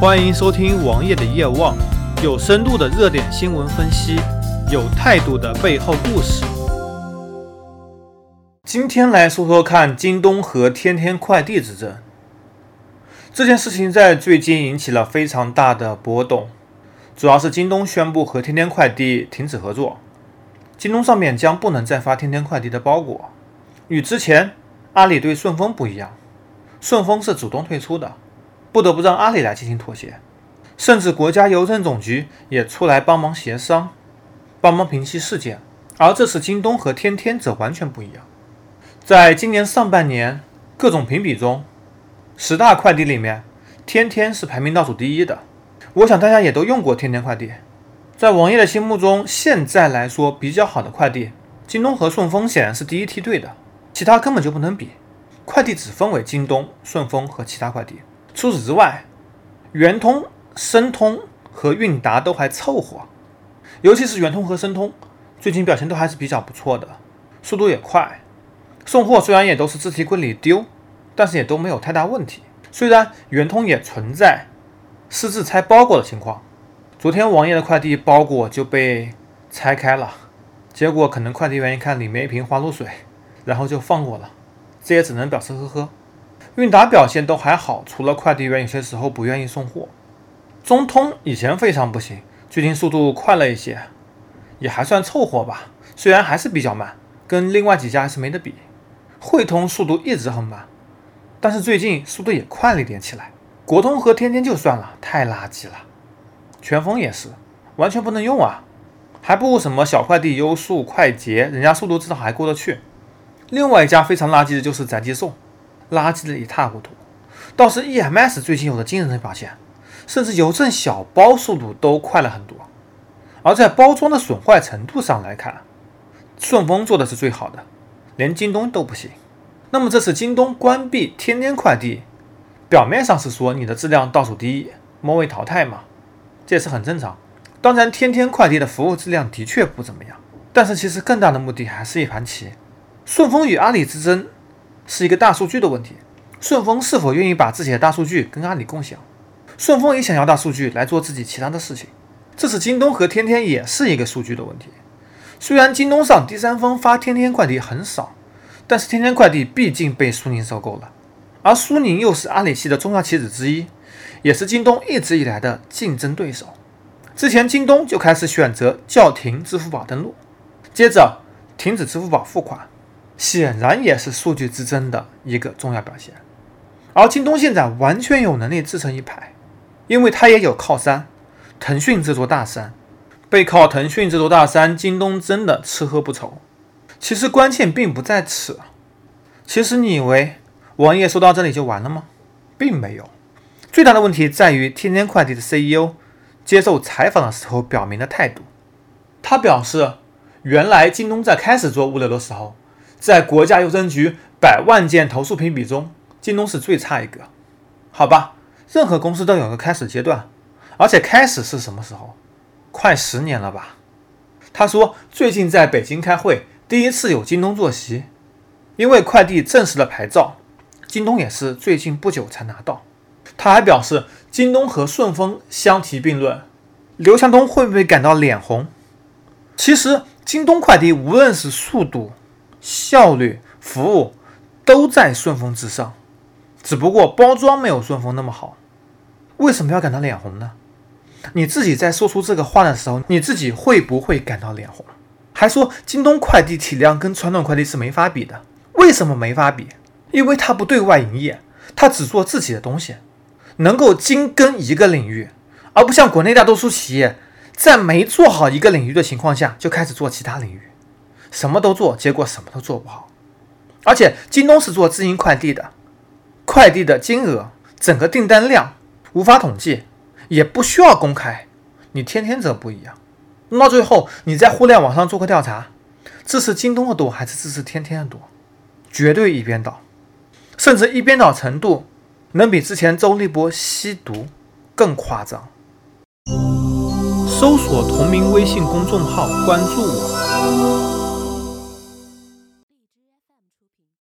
欢迎收听王爷的夜望，有深度的热点新闻分析，有态度的背后故事。今天来说说看京东和天天快递之争。这件事情在最近引起了非常大的波动，主要是京东宣布和天天快递停止合作，京东上面将不能再发天天快递的包裹。与之前阿里对顺丰不一样，顺丰是主动退出的。不得不让阿里来进行妥协，甚至国家邮政总局也出来帮忙协商，帮忙平息事件。而这次京东和天天则完全不一样。在今年上半年各种评比中，十大快递里面，天天是排名倒数第一的。我想大家也都用过天天快递，在王爷的心目中，现在来说比较好的快递，京东和顺丰显然是第一梯队的，其他根本就不能比。快递只分为京东、顺丰和其他快递。除此之外，圆通、申通和韵达都还凑合，尤其是圆通和申通，最近表现都还是比较不错的，速度也快，送货虽然也都是自提柜里丢，但是也都没有太大问题。虽然圆通也存在私自拆包裹的情况，昨天王爷的快递包裹就被拆开了，结果可能快递员一看里面一瓶花露水，然后就放过了，这也只能表示呵呵。韵达表现都还好，除了快递员有些时候不愿意送货。中通以前非常不行，最近速度快了一些，也还算凑合吧。虽然还是比较慢，跟另外几家还是没得比。汇通速度一直很慢，但是最近速度也快了一点起来。国通和天天就算了，太垃圾了。全峰也是，完全不能用啊，还不如什么小快递优速、快捷，人家速度至少还过得去。另外一家非常垃圾的就是宅急送。垃圾的一塌糊涂，倒是 EMS 最近有了惊人的表现，甚至邮政小包速度都快了很多。而在包装的损坏程度上来看，顺丰做的是最好的，连京东都不行。那么这次京东关闭天天快递，表面上是说你的质量倒数第一，末位淘汰嘛，这也是很正常。当然，天天快递的服务质量的确不怎么样，但是其实更大的目的还是一盘棋，顺丰与阿里之争。是一个大数据的问题，顺丰是否愿意把自己的大数据跟阿里共享？顺丰也想要大数据来做自己其他的事情。这次京东和天天也是一个数据的问题。虽然京东上第三方发天天快递很少，但是天天快递毕竟被苏宁收购了，而苏宁又是阿里系的重要棋子之一，也是京东一直以来的竞争对手。之前京东就开始选择叫停支付宝登录，接着停止支付宝付款。显然也是数据之争的一个重要表现，而京东现在完全有能力自成一派，因为它也有靠山，腾讯这座大山，背靠腾讯这座大山，京东真的吃喝不愁。其实关键并不在此，其实你以为王爷说到这里就完了吗？并没有，最大的问题在于天天快递的 CEO 接受采访的时候表明的态度，他表示，原来京东在开始做物流的时候。在国家邮政局百万件投诉评比中，京东是最差一个。好吧，任何公司都有个开始阶段，而且开始是什么时候？快十年了吧？他说最近在北京开会，第一次有京东坐席，因为快递正式的牌照，京东也是最近不久才拿到。他还表示，京东和顺丰相提并论，刘强东会不会感到脸红？其实，京东快递无论是速度，效率、服务都在顺丰之上，只不过包装没有顺丰那么好。为什么要感到脸红呢？你自己在说出这个话的时候，你自己会不会感到脸红？还说京东快递体量跟传统快递是没法比的，为什么没法比？因为它不对外营业，它只做自己的东西，能够精耕一个领域，而不像国内大多数企业，在没做好一个领域的情况下就开始做其他领域。什么都做，结果什么都做不好。而且京东是做自营快递的，快递的金额、整个订单量无法统计，也不需要公开。你天天则不一样，弄到最后，你在互联网上做个调查，支持京东的多还是支持天天的多？绝对一边倒，甚至一边倒程度能比之前周立波吸毒更夸张。搜索同名微信公众号，关注我。